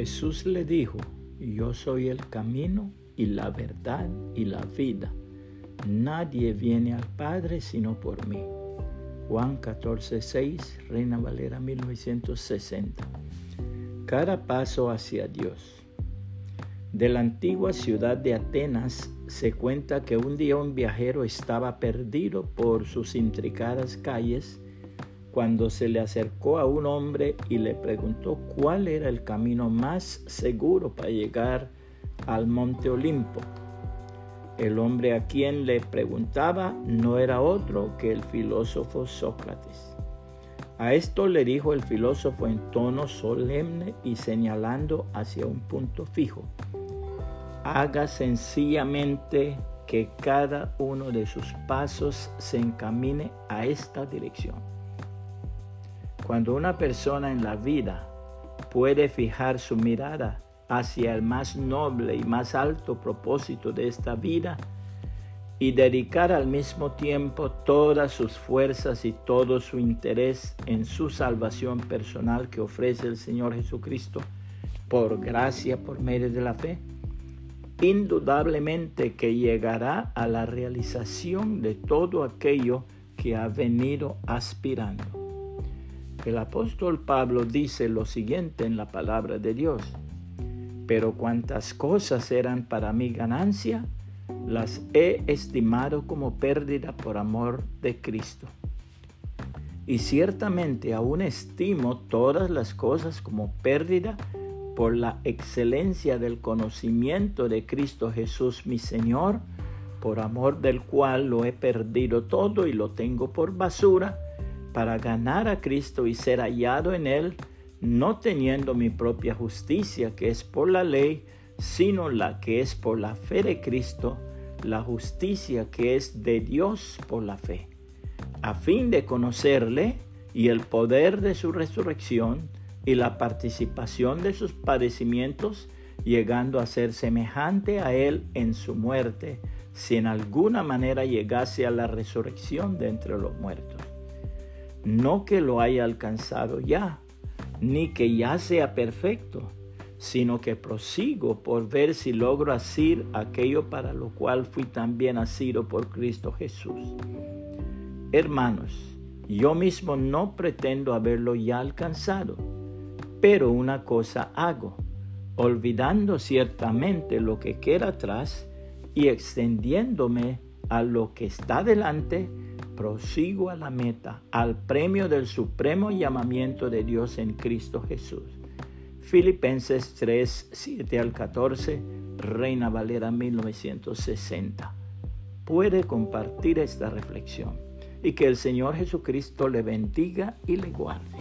Jesús le dijo, yo soy el camino y la verdad y la vida. Nadie viene al Padre sino por mí. Juan 14, 6, Reina Valera 1960. Cada paso hacia Dios. De la antigua ciudad de Atenas se cuenta que un día un viajero estaba perdido por sus intricadas calles cuando se le acercó a un hombre y le preguntó cuál era el camino más seguro para llegar al monte Olimpo. El hombre a quien le preguntaba no era otro que el filósofo Sócrates. A esto le dijo el filósofo en tono solemne y señalando hacia un punto fijo. Haga sencillamente que cada uno de sus pasos se encamine a esta dirección. Cuando una persona en la vida puede fijar su mirada hacia el más noble y más alto propósito de esta vida y dedicar al mismo tiempo todas sus fuerzas y todo su interés en su salvación personal que ofrece el Señor Jesucristo por gracia, por medio de la fe, indudablemente que llegará a la realización de todo aquello que ha venido aspirando. El apóstol Pablo dice lo siguiente en la palabra de Dios. Pero cuantas cosas eran para mi ganancia, las he estimado como pérdida por amor de Cristo. Y ciertamente aún estimo todas las cosas como pérdida por la excelencia del conocimiento de Cristo Jesús mi Señor, por amor del cual lo he perdido todo y lo tengo por basura para ganar a Cristo y ser hallado en Él, no teniendo mi propia justicia que es por la ley, sino la que es por la fe de Cristo, la justicia que es de Dios por la fe, a fin de conocerle y el poder de su resurrección y la participación de sus padecimientos, llegando a ser semejante a Él en su muerte, si en alguna manera llegase a la resurrección de entre los muertos no que lo haya alcanzado ya, ni que ya sea perfecto, sino que prosigo por ver si logro asir aquello para lo cual fui también asido por Cristo Jesús. Hermanos, yo mismo no pretendo haberlo ya alcanzado, pero una cosa hago, olvidando ciertamente lo que queda atrás y extendiéndome a lo que está delante, prosigo a la meta, al premio del supremo llamamiento de Dios en Cristo Jesús. Filipenses 3, 7 al 14, Reina Valera 1960. Puede compartir esta reflexión y que el Señor Jesucristo le bendiga y le guarde.